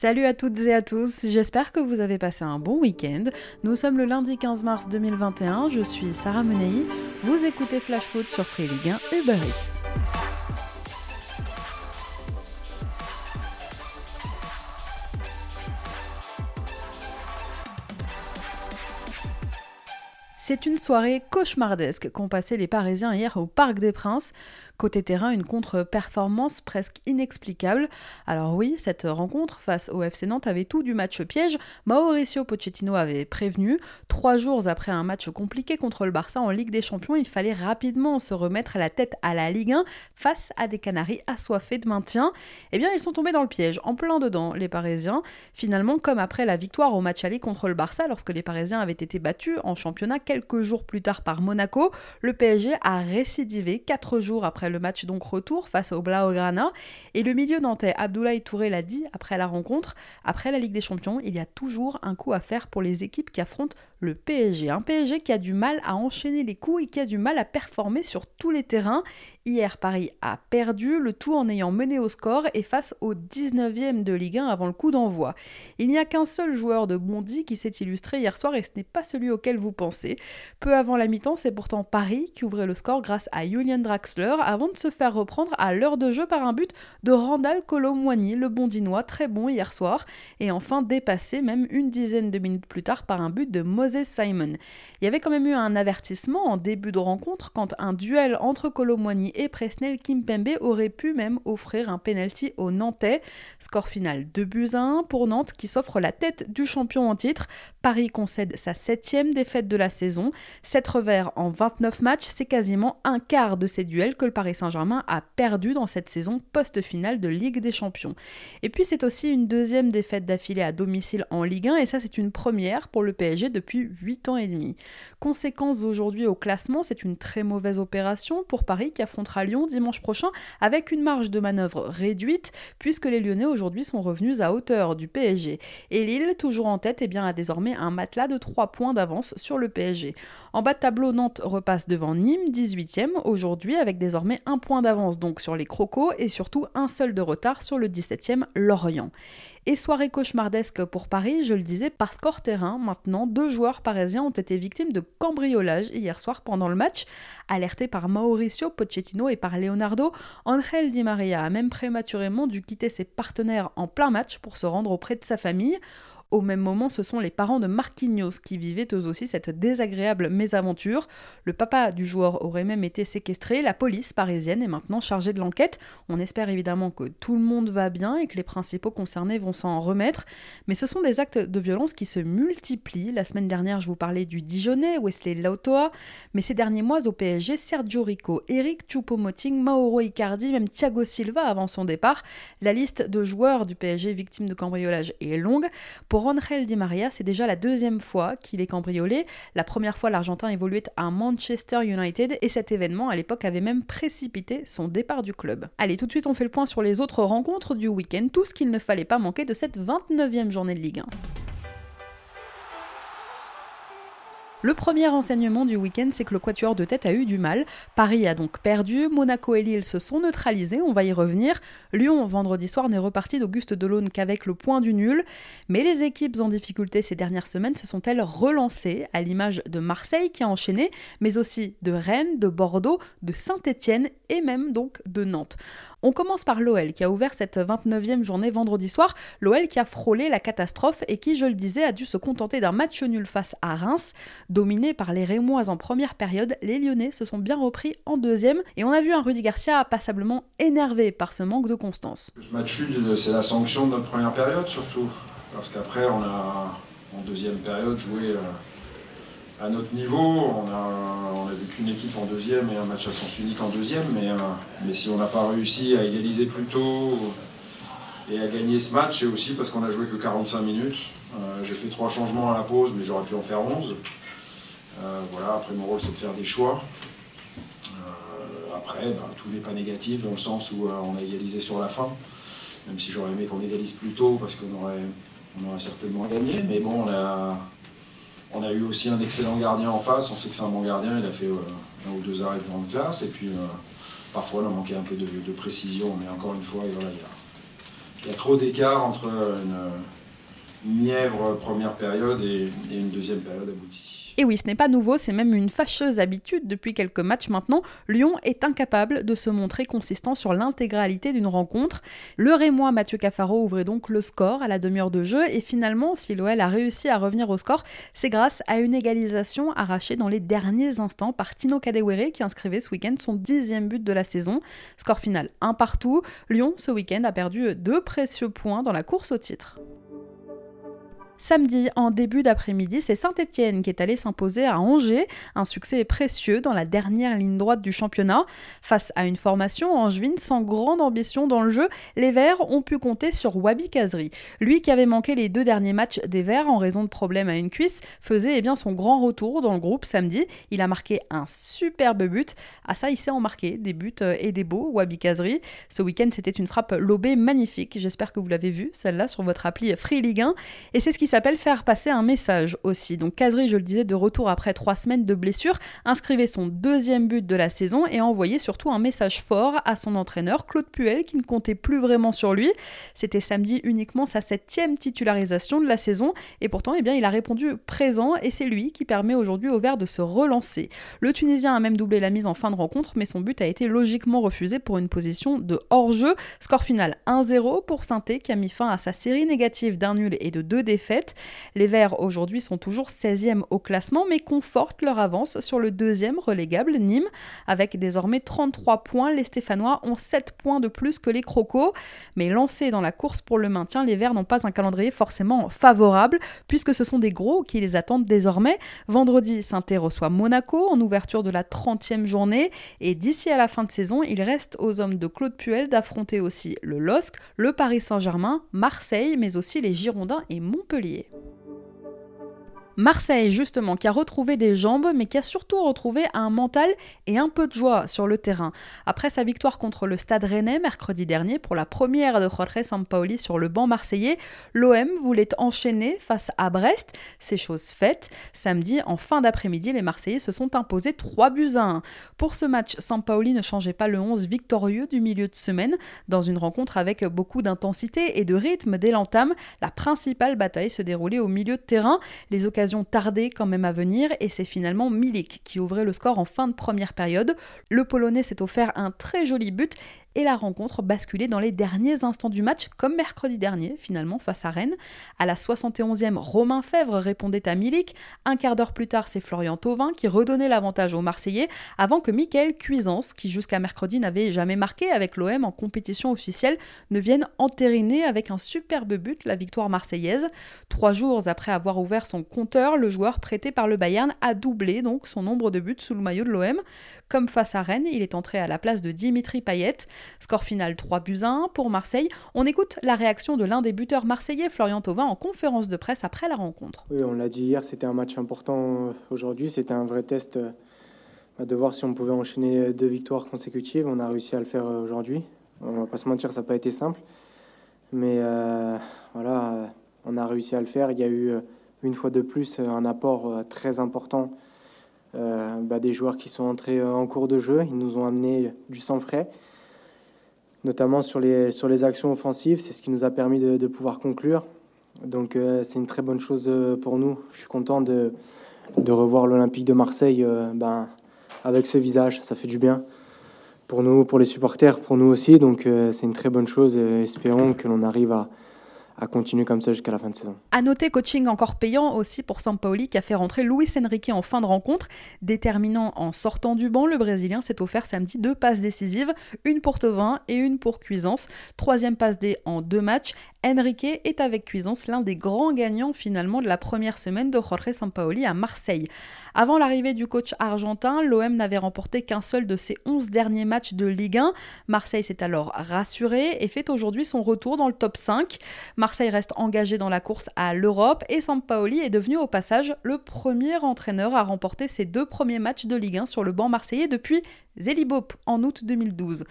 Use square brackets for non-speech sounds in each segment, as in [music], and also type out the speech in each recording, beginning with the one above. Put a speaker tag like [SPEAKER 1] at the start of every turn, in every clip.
[SPEAKER 1] Salut à toutes et à tous, j'espère que vous avez passé un bon week-end. Nous sommes le lundi 15 mars 2021, je suis Sarah Menei, vous écoutez Flash Foot sur Free Ligue 1 Uber. C'est une soirée cauchemardesque qu'ont passé les Parisiens hier au Parc des Princes. Côté terrain, une contre-performance presque inexplicable. Alors oui, cette rencontre face au FC Nantes avait tout du match piège. Mauricio Pochettino avait prévenu. Trois jours après un match compliqué contre le Barça en Ligue des Champions, il fallait rapidement se remettre la tête à la Ligue 1 face à des Canaries assoiffés de maintien. Eh bien, ils sont tombés dans le piège, en plein dedans, les Parisiens. Finalement, comme après la victoire au match aller contre le Barça, lorsque les Parisiens avaient été battus en championnat quelques jours plus tard par Monaco, le PSG a récidivé quatre jours après le match donc retour face au Blaugrana. Et le milieu nantais Abdoulaye Touré l'a dit après la rencontre, après la Ligue des Champions, il y a toujours un coup à faire pour les équipes qui affrontent le PSG. Un PSG qui a du mal à enchaîner les coups et qui a du mal à performer sur tous les terrains. Hier, Paris a perdu, le tout en ayant mené au score et face au 19e de Ligue 1 avant le coup d'envoi. Il n'y a qu'un seul joueur de Bondy qui s'est illustré hier soir et ce n'est pas celui auquel vous pensez. Peu avant la mi-temps, c'est pourtant Paris qui ouvrait le score grâce à Julian Draxler avant de se faire reprendre à l'heure de jeu par un but de Randall Colomwani, le bondinois, très bon hier soir, et enfin dépassé même une dizaine de minutes plus tard par un but de Moses Simon. Il y avait quand même eu un avertissement en début de rencontre quand un duel entre Colomwani et Presnel Kimpembe aurait pu même offrir un penalty au Nantais. Score final 2 buts à 1 pour Nantes qui s'offre la tête du champion en titre. Paris concède sa septième défaite de la saison. 7 revers en 29 matchs, c'est quasiment un quart de ces duels que le Paris Saint-Germain a perdu dans cette saison post-finale de Ligue des Champions. Et puis c'est aussi une deuxième défaite d'affilée à domicile en Ligue 1 et ça c'est une première pour le PSG depuis 8 ans et demi. Conséquence aujourd'hui au classement, c'est une très mauvaise opération pour Paris qui affrontera Lyon dimanche prochain avec une marge de manœuvre réduite puisque les Lyonnais aujourd'hui sont revenus à hauteur du PSG. Et Lille, toujours en tête, eh bien, a désormais un matelas de 3 points d'avance sur le PSG. En bas de tableau, Nantes repasse devant Nîmes, 18e aujourd'hui, avec désormais un point d'avance donc sur les Crocos et surtout un seul de retard sur le 17e Lorient. Et soirée cauchemardesque pour Paris, je le disais, par score terrain, maintenant, deux joueurs parisiens ont été victimes de cambriolage hier soir pendant le match. Alertés par Mauricio Pochettino et par Leonardo, Angel Di Maria a même prématurément dû quitter ses partenaires en plein match pour se rendre auprès de sa famille. Au même moment, ce sont les parents de Marquinhos qui vivaient eux aussi cette désagréable mésaventure. Le papa du joueur aurait même été séquestré. La police parisienne est maintenant chargée de l'enquête. On espère évidemment que tout le monde va bien et que les principaux concernés vont s'en remettre. Mais ce sont des actes de violence qui se multiplient. La semaine dernière, je vous parlais du Dijonais, Wesley Lautoa. Mais ces derniers mois, au PSG, Sergio Rico, Eric Choupo-Moting, Mauro Icardi, même Thiago Silva avant son départ. La liste de joueurs du PSG victimes de cambriolage est longue. Pour pour Di Maria, c'est déjà la deuxième fois qu'il est cambriolé. La première fois, l'Argentin évoluait à Manchester United et cet événement, à l'époque, avait même précipité son départ du club. Allez, tout de suite, on fait le point sur les autres rencontres du week-end, tout ce qu'il ne fallait pas manquer de cette 29e journée de Ligue 1. Le premier enseignement du week-end, c'est que le quatuor de tête a eu du mal. Paris a donc perdu, Monaco et Lille se sont neutralisés, on va y revenir. Lyon, vendredi soir, n'est reparti d'Auguste Delaune qu'avec le point du nul. Mais les équipes en difficulté ces dernières semaines se sont-elles relancées, à l'image de Marseille qui a enchaîné, mais aussi de Rennes, de Bordeaux, de Saint-Étienne et même donc de Nantes. On commence par l'OL qui a ouvert cette 29e journée vendredi soir. L'OL qui a frôlé la catastrophe et qui, je le disais, a dû se contenter d'un match nul face à Reims. Dominé par les Rémois en première période, les Lyonnais se sont bien repris en deuxième et on a vu un Rudy Garcia passablement énervé par ce manque de constance.
[SPEAKER 2] Ce match nul, c'est la sanction de notre première période surtout. Parce qu'après, on a en deuxième période joué. Euh, à notre niveau. On a, vu qu'une équipe en deuxième et un match à sens unique en deuxième, mais, euh, mais si on n'a pas réussi à égaliser plus tôt et à gagner ce match, c'est aussi parce qu'on a joué que 45 minutes. Euh, j'ai fait trois changements à la pause, mais j'aurais pu en faire 11. Euh, voilà, après mon rôle c'est de faire des choix. après, ben, tout n'est pas négatif dans le sens où on a égalisé sur la fin, même si j'aurais aimé qu'on égalise plus tôt parce qu'on aurait, aurait certainement gagné. Mais bon, on a, on a eu aussi un excellent gardien en face. On sait que c'est un bon gardien. Il a fait euh, un ou deux arrêts de grande classe. Et puis, euh, parfois, on a manqué un peu de, précision. Mais encore une fois, il y a, il y a trop d'écart entre une, mièvre première période et une deuxième période aboutie.
[SPEAKER 1] Et oui, ce n'est pas nouveau, c'est même une fâcheuse habitude depuis quelques matchs maintenant. Lyon est incapable de se montrer consistant sur l'intégralité d'une rencontre. Le Rémois Mathieu Cafaro ouvrait donc le score à la demi-heure de jeu et finalement, si l'OL a réussi à revenir au score, c'est grâce à une égalisation arrachée dans les derniers instants par Tino Kadewere qui inscrivait ce week-end son dixième but de la saison. Score final un partout. Lyon, ce week-end, a perdu deux précieux points dans la course au titre. Samedi, en début d'après-midi, c'est Saint-Etienne qui est allé s'imposer à Angers, un succès précieux dans la dernière ligne droite du championnat. Face à une formation angevine sans grande ambition dans le jeu, les Verts ont pu compter sur Wabi Kazri. Lui qui avait manqué les deux derniers matchs des Verts en raison de problèmes à une cuisse, faisait eh bien, son grand retour dans le groupe samedi. Il a marqué un superbe but. À ça, il sait en marquer des buts euh, et des beaux, Wabi Kazri. Ce week-end, c'était une frappe lobée magnifique. J'espère que vous l'avez vu, celle-là, sur votre appli Free Ligue 1. Et c'est ce qui s'appelle faire passer un message aussi. Donc Kazri, je le disais, de retour après trois semaines de blessure, inscrivait son deuxième but de la saison et envoyait surtout un message fort à son entraîneur, Claude Puel, qui ne comptait plus vraiment sur lui. C'était samedi uniquement sa septième titularisation de la saison et pourtant, eh bien, il a répondu présent et c'est lui qui permet aujourd'hui au Vert de se relancer. Le Tunisien a même doublé la mise en fin de rencontre, mais son but a été logiquement refusé pour une position de hors-jeu. Score final 1-0 pour Sainté qui a mis fin à sa série négative d'un nul et de deux défaites. Les Verts aujourd'hui sont toujours 16e au classement mais confortent leur avance sur le deuxième relégable Nîmes. Avec désormais 33 points, les Stéphanois ont 7 points de plus que les Crocos. Mais lancés dans la course pour le maintien, les Verts n'ont pas un calendrier forcément favorable puisque ce sont des gros qui les attendent désormais. Vendredi, saint reçoit Monaco en ouverture de la 30e journée et d'ici à la fin de saison, il reste aux hommes de Claude Puel d'affronter aussi le LOSC, le Paris Saint-Germain, Marseille mais aussi les Girondins et Montpellier. février. Marseille, justement, qui a retrouvé des jambes, mais qui a surtout retrouvé un mental et un peu de joie sur le terrain. Après sa victoire contre le Stade Rennais mercredi dernier pour la première de Jorge Sampaoli sur le banc marseillais, l'OM voulait enchaîner face à Brest. C'est chose faite. Samedi, en fin d'après-midi, les Marseillais se sont imposés 3 buts à 1. Pour ce match, Sampaoli ne changeait pas le 11 victorieux du milieu de semaine. Dans une rencontre avec beaucoup d'intensité et de rythme dès l'entame, la principale bataille se déroulait au milieu de terrain. Les occasions tardé quand même à venir et c'est finalement Milik qui ouvrait le score en fin de première période. Le Polonais s'est offert un très joli but et la rencontre basculait dans les derniers instants du match, comme mercredi dernier, finalement, face à Rennes. À la 71e, Romain Fèvre répondait à Milik. Un quart d'heure plus tard, c'est Florian Thauvin qui redonnait l'avantage aux Marseillais, avant que Michael Cuisance, qui jusqu'à mercredi n'avait jamais marqué avec l'OM en compétition officielle, ne vienne entériner avec un superbe but la victoire marseillaise. Trois jours après avoir ouvert son compteur, le joueur prêté par le Bayern a doublé donc son nombre de buts sous le maillot de l'OM. Comme face à Rennes, il est entré à la place de Dimitri Payet. Score final 3 buts à 1 pour Marseille. On écoute la réaction de l'un des buteurs marseillais, Florian Thauvin, en conférence de presse après la rencontre.
[SPEAKER 3] Oui, on l'a dit hier, c'était un match important aujourd'hui. C'était un vrai test euh, de voir si on pouvait enchaîner deux victoires consécutives. On a réussi à le faire euh, aujourd'hui. On va pas se mentir, ça n'a pas été simple. Mais euh, voilà, on a réussi à le faire. Il y a eu une fois de plus un apport très important bah, des joueurs qui sont entrés en cours de jeu. Ils nous ont amené du sang frais notamment sur les, sur les actions offensives. C'est ce qui nous a permis de, pouvoir conclure. Donc euh, c'est une très bonne chose euh, pour nous. Je suis content de, de revoir l'Olympique de Marseille euh, ben, avec ce visage. Ça fait du bien pour nous, pour les supporters, pour nous aussi. Donc c'est une très bonne chose. espérons que l'on arrive à, à continuer comme ça jusqu'à la fin de saison.
[SPEAKER 1] À noter, coaching encore payant aussi pour Sampaoli qui a fait rentrer Luis Enrique en fin de rencontre. Déterminant en sortant du banc, le Brésilien s'est offert samedi deux passes décisives, une pour Tovin et une pour Cuisance. Troisième passe D en deux matchs. Enrique est avec Cuisance l'un des grands gagnants finalement de la première semaine de Jorge Sampaoli à Marseille. Avant l'arrivée du coach argentin, l'OM n'avait remporté qu'un seul de ses 11 derniers matchs de Ligue 1. Marseille s'est alors rassuré et fait aujourd'hui son retour dans le top 5. Marseille reste engagé dans la course à l'Europe et Sampaoli est devenu au passage le premier entraîneur à remporter ses deux premiers matchs de Ligue 1 sur le banc marseillais depuis Zélibop en août 2012.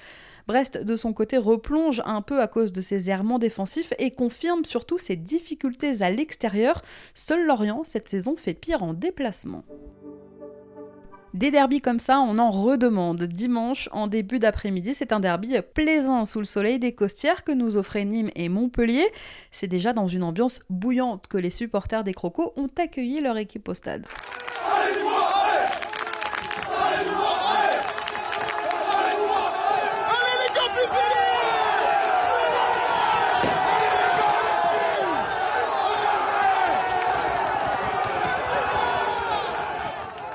[SPEAKER 1] Brest, de son côté, replonge un peu à cause de ses errements défensifs et confirme surtout ses difficultés à l'extérieur. Seul Lorient, cette saison, fait pire en déplacement. Des derbys comme ça, on en redemande. Dimanche, en début d'après-midi, c'est un derby plaisant sous le soleil des costières que nous offraient Nîmes et Montpellier. C'est déjà dans une ambiance bouillante que les supporters des Crocos ont accueilli leur équipe au stade.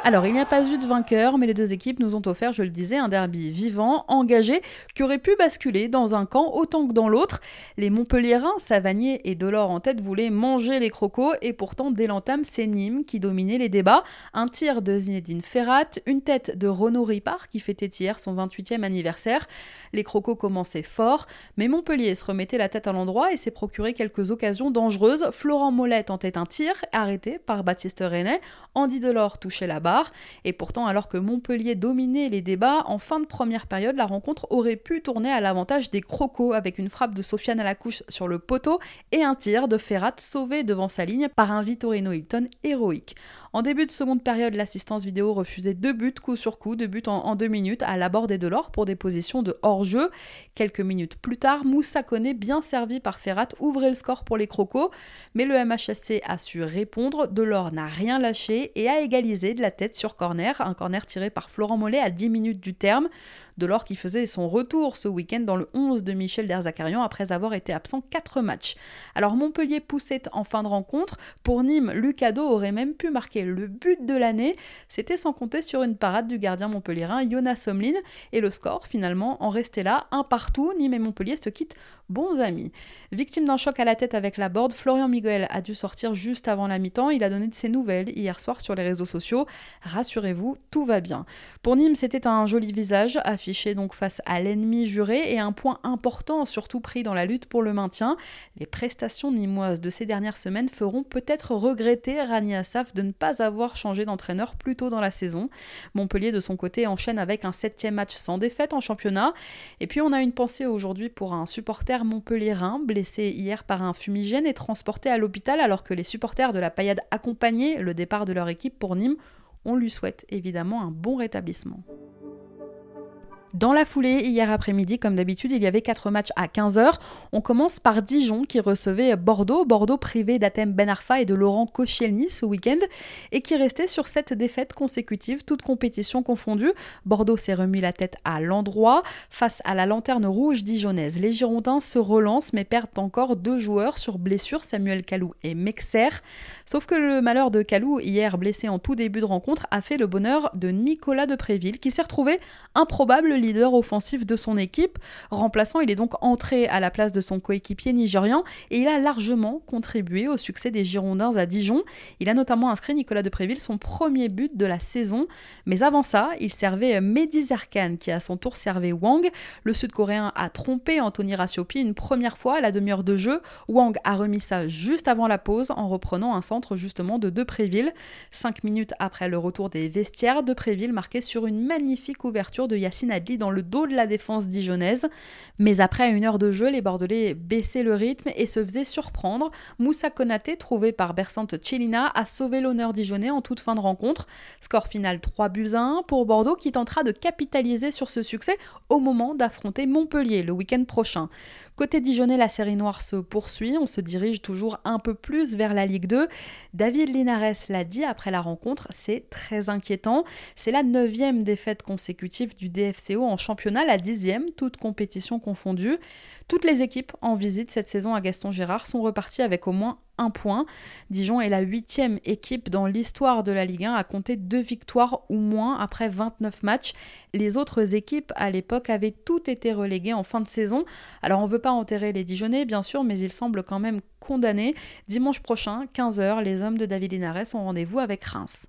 [SPEAKER 1] Alors, il n'y a pas eu de vainqueur, mais les deux équipes nous ont offert, je le disais, un derby vivant, engagé, qui aurait pu basculer dans un camp autant que dans l'autre. Les Montpelliérains, Savanier et Delors en tête, voulaient manger les crocos, et pourtant, dès l'entame, c'est Nîmes qui dominait les débats. Un tir de Zinedine Ferrat, une tête de Renaud Ripard, qui fêtait hier son 28e anniversaire. Les crocos commençaient fort, mais Montpellier se remettait la tête à l'endroit et s'est procuré quelques occasions dangereuses. Florent Mollet tentait un tir, arrêté par Baptiste Renet. Andy Delors touchait la barre. Et pourtant, alors que Montpellier dominait les débats, en fin de première période, la rencontre aurait pu tourner à l'avantage des Crocos avec une frappe de Sofiane à la couche sur le poteau et un tir de Ferrat sauvé devant sa ligne par un Vittorino Hilton héroïque. En début de seconde période, l'assistance vidéo refusait deux buts coup sur coup, deux buts en, deux minutes à la bord des Delors pour des positions de hors-jeu. Quelques minutes plus tard, Moussa Koné, bien servi par Ferrat, ouvrait le score pour les Crocos, mais le MHSC a su répondre. Delors n'a rien lâché et a égalisé de la tête sur corner, un corner tiré par Florent Mollet à 10 minutes du terme. Delors qui faisait son retour ce week-end dans le 11 de Michel Derzakarian après avoir été absent 4 matchs. Alors Montpellier poussait en fin de rencontre. Pour Nîmes, Lucado aurait même pu marquer le but de l'année. C'était sans compter sur une parade du gardien montpellierin Jonas Somlin. Et le score finalement en restait là, un partout. Nîmes et Montpellier se quittent bons amis. Victime d'un choc à la tête avec la board, Florian Miguel a dû sortir juste avant la mi-temps. Il a donné de ses nouvelles hier soir sur les réseaux sociaux. Rassurez-vous, tout va bien. Pour Nîmes, c'était un joli visage affiché donc face à l'ennemi juré et un point important surtout pris dans la lutte pour le maintien. Les prestations nîmoises de ces dernières semaines feront peut-être regretter Rani Assaf de ne pas avoir changé d'entraîneur plus tôt dans la saison. Montpellier de son côté enchaîne avec un septième match sans défaite en championnat. Et puis on a une pensée aujourd'hui pour un supporter montpelliérain blessé hier par un fumigène et transporté à l'hôpital alors que les supporters de la paillade accompagnaient le départ de leur équipe pour Nîmes. On lui souhaite évidemment un bon rétablissement. Dans la foulée, hier après-midi, comme d'habitude, il y avait quatre matchs à 15h. On commence par Dijon qui recevait Bordeaux, Bordeaux privé d'Athème Ben Arfa et de Laurent Koscielny ce week-end, et qui restait sur cette défaite consécutive, toute compétition confondue. Bordeaux s'est remis la tête à l'endroit face à la lanterne rouge dijonnaise. Les Girondins se relancent mais perdent encore deux joueurs sur blessure, Samuel Calou et Mexer. Sauf que le malheur de Calou, hier blessé en tout début de rencontre, a fait le bonheur de Nicolas Depréville qui s'est retrouvé improbable leader offensif de son équipe. Remplaçant, il est donc entré à la place de son coéquipier nigérian et il a largement contribué au succès des Girondins à Dijon. Il a notamment inscrit Nicolas Depréville son premier but de la saison. Mais avant ça, il servait Mehdi Zerkan qui à son tour servait Wang. Le Sud-Coréen a trompé Anthony Rassiopi une première fois à la demi-heure de jeu. Wang a remis ça juste avant la pause en reprenant un centre justement de Depréville. Cinq minutes après le retour des vestiaires, Depréville marquait sur une magnifique ouverture de Yacine Adli dans le dos de la défense dijonnaise. Mais après une heure de jeu, les Bordelais baissaient le rythme et se faisaient surprendre. Moussa Konaté, trouvé par Bersante Chelina, a sauvé l'honneur dijonnais en toute fin de rencontre. Score final 3 buts à 1 pour Bordeaux qui tentera de capitaliser sur ce succès au moment d'affronter Montpellier le week-end prochain. Côté dijonnais, la série noire se poursuit. On se dirige toujours un peu plus vers la Ligue 2. David Linares l'a dit après la rencontre, c'est très inquiétant. C'est la neuvième défaite consécutive du DFCO en championnat, la dixième, toute compétition confondue. Toutes les équipes en visite cette saison à Gaston Gérard sont reparties avec au moins un point. Dijon est la huitième équipe dans l'histoire de la Ligue 1 à compter deux victoires ou moins après 29 matchs. Les autres équipes à l'époque avaient toutes été reléguées en fin de saison. Alors on ne veut pas enterrer les Dijonais bien sûr, mais ils semblent quand même condamnés. Dimanche prochain, 15h, les hommes de David Linares ont rendez-vous avec Reims.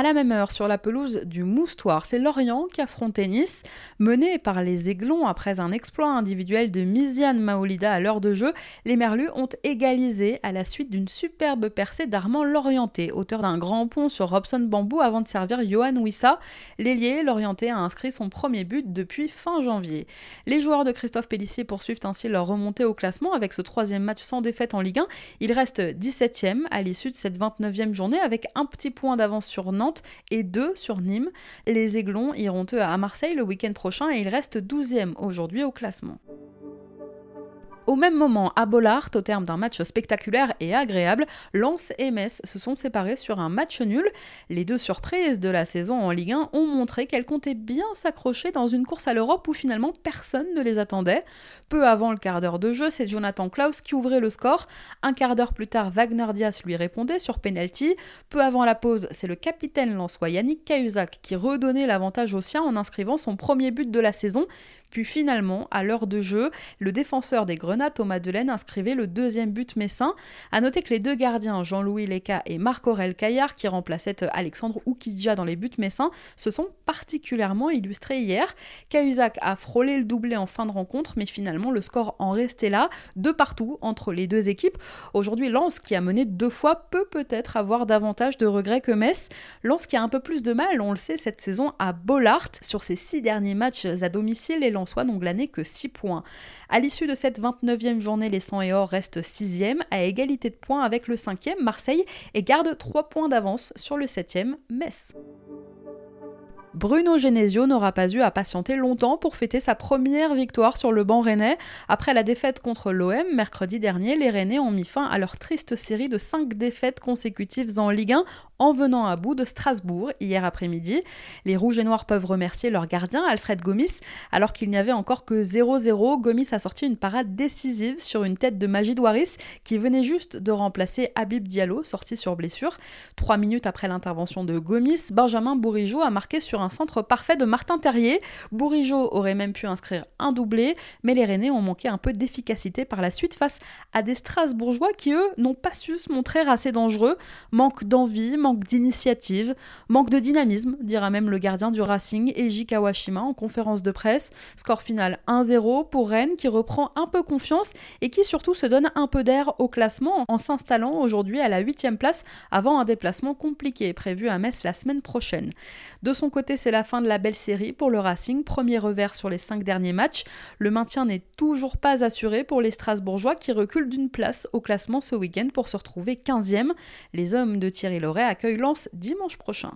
[SPEAKER 1] À la même heure, sur la pelouse du Moustoir, c'est Lorient qui affrontait Nice. Mené par les Aiglons après un exploit individuel de Miziane Maolida à l'heure de jeu, les Merlus ont égalisé à la suite d'une superbe percée d'Armand Lorienté, auteur d'un grand pont sur Robson Bambou avant de servir Johan Wissa. L'ailier Lorienté a inscrit son premier but depuis fin janvier. Les joueurs de Christophe Pellissier poursuivent ainsi leur remontée au classement avec ce troisième match sans défaite en Ligue 1. Ils restent 17e à l'issue de cette 29e journée avec un petit point d'avance sur Nantes et 2 sur Nîmes. Les Aiglons iront eux à Marseille le week-end prochain et ils restent 12e aujourd'hui au classement. Au même moment, à Bollard, au terme d'un match spectaculaire et agréable, Lens et Metz se sont séparés sur un match nul. Les deux surprises de la saison en Ligue 1 ont montré qu'elles comptaient bien s'accrocher dans une course à l'Europe où finalement personne ne les attendait. Peu avant le quart d'heure de jeu, c'est Jonathan Klaus qui ouvrait le score. Un quart d'heure plus tard, Wagner Diaz lui répondait sur penalty. Peu avant la pause, c'est le capitaine lensois Yannick Cahuzac qui redonnait l'avantage au sien en inscrivant son premier but de la saison. Puis finalement, à l'heure de jeu, le défenseur des Grenats, Thomas Delaine, inscrivait le deuxième but messin. A noter que les deux gardiens, Jean-Louis Leca et Marc-Aurel Caillard, qui remplaçaient Alexandre Oukidja dans les buts messins, se sont particulièrement illustrés hier. Cahuzac a frôlé le doublé en fin de rencontre, mais finalement le score en restait là, de partout entre les deux équipes. Aujourd'hui, Lens, qui a mené deux fois, peut peut-être avoir davantage de regrets que Metz. Lens qui a un peu plus de mal, on le sait, cette saison à Bollard. Sur ses six derniers matchs à domicile, les soit donc l'année que 6 points. À l'issue de cette 29e journée, les 100 et or restent 6e, à égalité de points avec le 5e, Marseille, et garde 3 points d'avance sur le 7e, Metz. Bruno Genesio n'aura pas eu à patienter longtemps pour fêter sa première victoire sur le banc rennais. Après la défaite contre l'OM mercredi dernier, les Rennais ont mis fin à leur triste série de 5 défaites consécutives en Ligue 1 en venant à bout de Strasbourg hier après-midi. Les Rouges et Noirs peuvent remercier leur gardien Alfred Gomis. Alors qu'il n'y avait encore que 0-0, Gomis a sorti une parade décisive sur une tête de Magid Waris qui venait juste de remplacer Habib Diallo, sorti sur blessure. Trois minutes après l'intervention de Gomis, Benjamin Bourigeau a marqué sur un centre parfait de Martin Terrier. Bourigeau aurait même pu inscrire un doublé, mais les Rennais ont manqué un peu d'efficacité par la suite face à des Strasbourgeois qui, eux, n'ont pas su se montrer assez dangereux. Manque d'envie, manque d'initiative, manque de dynamisme, dira même le gardien du Racing, Eiji Kawashima, en conférence de presse. Score final 1-0 pour Rennes qui reprend un peu confiance et qui surtout se donne un peu d'air au classement en s'installant aujourd'hui à la 8 place avant un déplacement compliqué prévu à Metz la semaine prochaine. De son côté, c'est la fin de la belle série pour le Racing, premier revers sur les cinq derniers matchs. Le maintien n'est toujours pas assuré pour les Strasbourgeois qui reculent d'une place au classement ce week-end pour se retrouver 15e. Les hommes de Thierry Loret accueillent Lens dimanche prochain.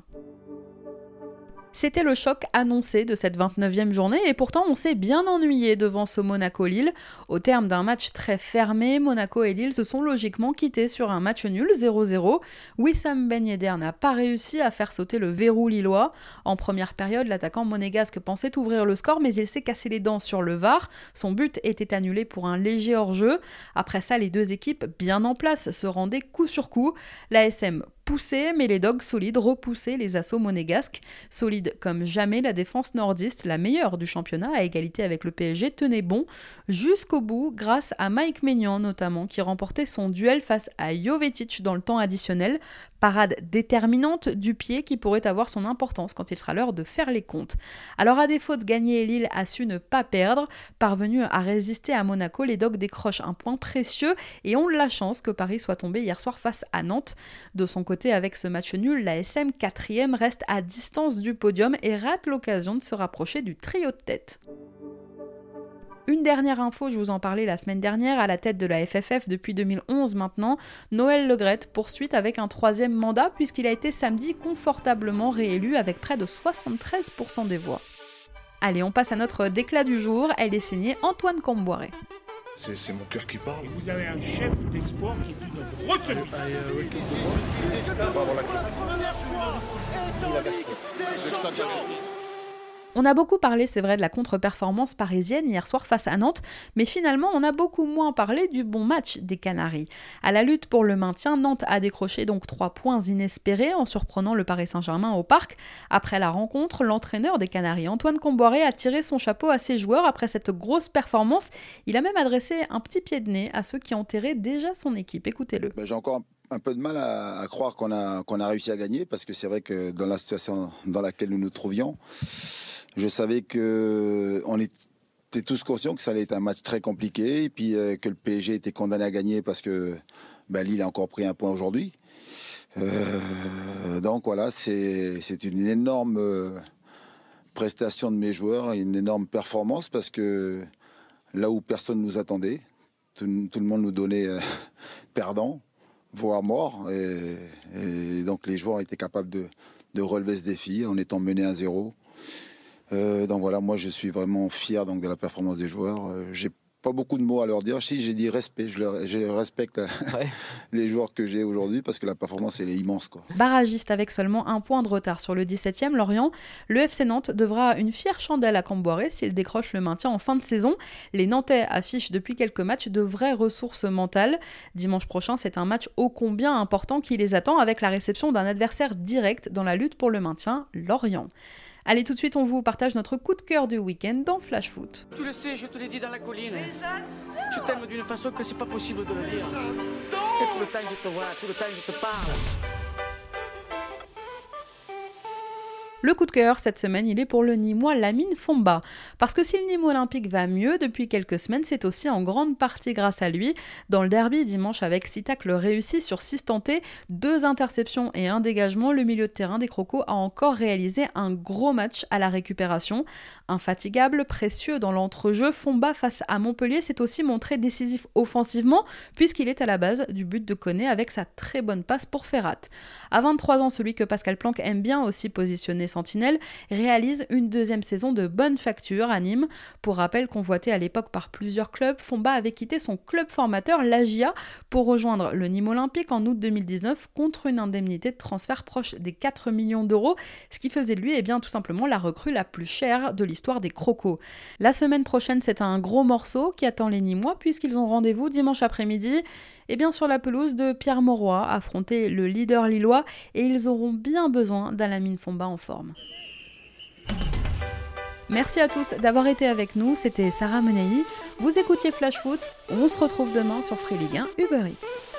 [SPEAKER 1] C'était le choc annoncé de cette 29e journée et pourtant on s'est bien ennuyé devant ce Monaco-Lille. Au terme d'un match très fermé, Monaco et Lille se sont logiquement quittés sur un match nul 0-0. Wissam Ben Yedder n'a pas réussi à faire sauter le verrou lillois. En première période, l'attaquant monégasque pensait ouvrir le score mais il s'est cassé les dents sur le VAR. Son but était annulé pour un léger hors-jeu. Après ça, les deux équipes bien en place se rendaient coup sur coup. La SM poussé, mais les dogs solides repoussaient les assauts monégasques. Solide comme jamais, la défense nordiste, la meilleure du championnat, à égalité avec le PSG, tenait bon jusqu'au bout grâce à Mike Maignan notamment, qui remportait son duel face à Jovetic dans le temps additionnel. Parade déterminante du pied qui pourrait avoir son importance quand il sera l'heure de faire les comptes. Alors à défaut de gagner, Lille a su ne pas perdre. Parvenu à résister à Monaco, les Dogs décrochent un point précieux et ont la chance que Paris soit tombé hier soir face à Nantes. De son côté, avec ce match nul, la SM 4 reste à distance du podium et rate l'occasion de se rapprocher du trio de tête. Une dernière info, je vous en parlais la semaine dernière, à la tête de la FFF depuis 2011 maintenant, Noël Legrette poursuit avec un troisième mandat puisqu'il a été samedi confortablement réélu avec près de 73% des voix. Allez, on passe à notre déclat du jour, elle est signée Antoine Comboiré.
[SPEAKER 4] C'est mon cœur qui parle.
[SPEAKER 5] Et vous avez un chef d'espoir qui dit notre retenue.
[SPEAKER 1] On a beaucoup parlé, c'est vrai, de la contre-performance parisienne hier soir face à Nantes, mais finalement, on a beaucoup moins parlé du bon match des Canaries. À la lutte pour le maintien, Nantes a décroché donc trois points inespérés en surprenant le Paris Saint-Germain au parc. Après la rencontre, l'entraîneur des Canaries, Antoine Comboiré, a tiré son chapeau à ses joueurs après cette grosse performance. Il a même adressé un petit pied de nez à ceux qui enterraient déjà son équipe. Écoutez-le.
[SPEAKER 4] Ben, j'ai encore un peu de mal à, croire qu'on a, qu'on a réussi à gagner parce que c'est vrai que dans la situation dans laquelle nous nous trouvions, je savais que on était tous conscients que ça allait être un match très compliqué et puis euh, que le PSG était condamné à gagner parce que bah, Lille a encore pris un point aujourd'hui. Euh, donc voilà, c'est une énorme euh, prestation de mes joueurs, une énorme performance parce que là où personne nous attendait, tout, le monde nous donnait perdant, voire mort. Et, donc les joueurs étaient capables de, relever ce défi en étant mené à zéro. Euh, donc voilà, moi je suis vraiment fier donc, de la performance des joueurs. Euh, pas beaucoup de mots à leur dire. Si j'ai dit respect, je, leur, je respecte [laughs] les joueurs que j'ai aujourd'hui parce que la performance elle est immense. Quoi.
[SPEAKER 1] Barragiste avec seulement un point de retard sur le 17e, Lorient, le FC Nantes devra une fière chandelle à Camboiré s'il décroche le maintien en fin de saison. Les Nantais affichent depuis quelques matchs de vraies ressources mentales. Dimanche prochain, c'est un match ô combien important qui les attend avec la réception d'un adversaire direct dans la lutte pour le maintien, Lorient. Allez, tout de suite, on vous partage notre coup de cœur du week-end dans Flash Foot.
[SPEAKER 6] Tu le sais, je te l'ai dit dans la colline. Je t'aime d'une façon que c'est pas possible de le dire. Et tout le temps je te vois, tout le temps je te parle.
[SPEAKER 1] Le coup de cœur cette semaine, il est pour le Nîmois Lamine Fomba. Parce que si le Nîmes olympique va mieux depuis quelques semaines, c'est aussi en grande partie grâce à lui. Dans le derby dimanche avec 6 tacles réussis sur 6 tentés, 2 interceptions et un dégagement, le milieu de terrain des Crocos a encore réalisé un gros match à la récupération. Infatigable, précieux dans l'entrejeu, Fomba face à Montpellier s'est aussi montré décisif offensivement puisqu'il est à la base du but de Koné avec sa très bonne passe pour Ferrat. À 23 ans, celui que Pascal Planck aime bien aussi positionner Sentinelle, réalise une deuxième saison de bonne facture à Nîmes. Pour rappel, convoité à l'époque par plusieurs clubs, Fomba avait quitté son club formateur, l'Agia, pour rejoindre le Nîmes Olympique en août 2019 contre une indemnité de transfert proche des 4 millions d'euros, ce qui faisait de lui eh bien, tout simplement la recrue la plus chère de l'histoire des Crocos. La semaine prochaine, c'est un gros morceau qui attend les Nîmois puisqu'ils ont rendez-vous dimanche après-midi et bien sur la pelouse de Pierre Mauroy, affronter le leader lillois et ils auront bien besoin d'Alamine Fomba en forme. Merci à tous d'avoir été avec nous, c'était Sarah Menei. Vous écoutiez Flash Foot, on se retrouve demain sur Free Ligue 1 Uber Eats.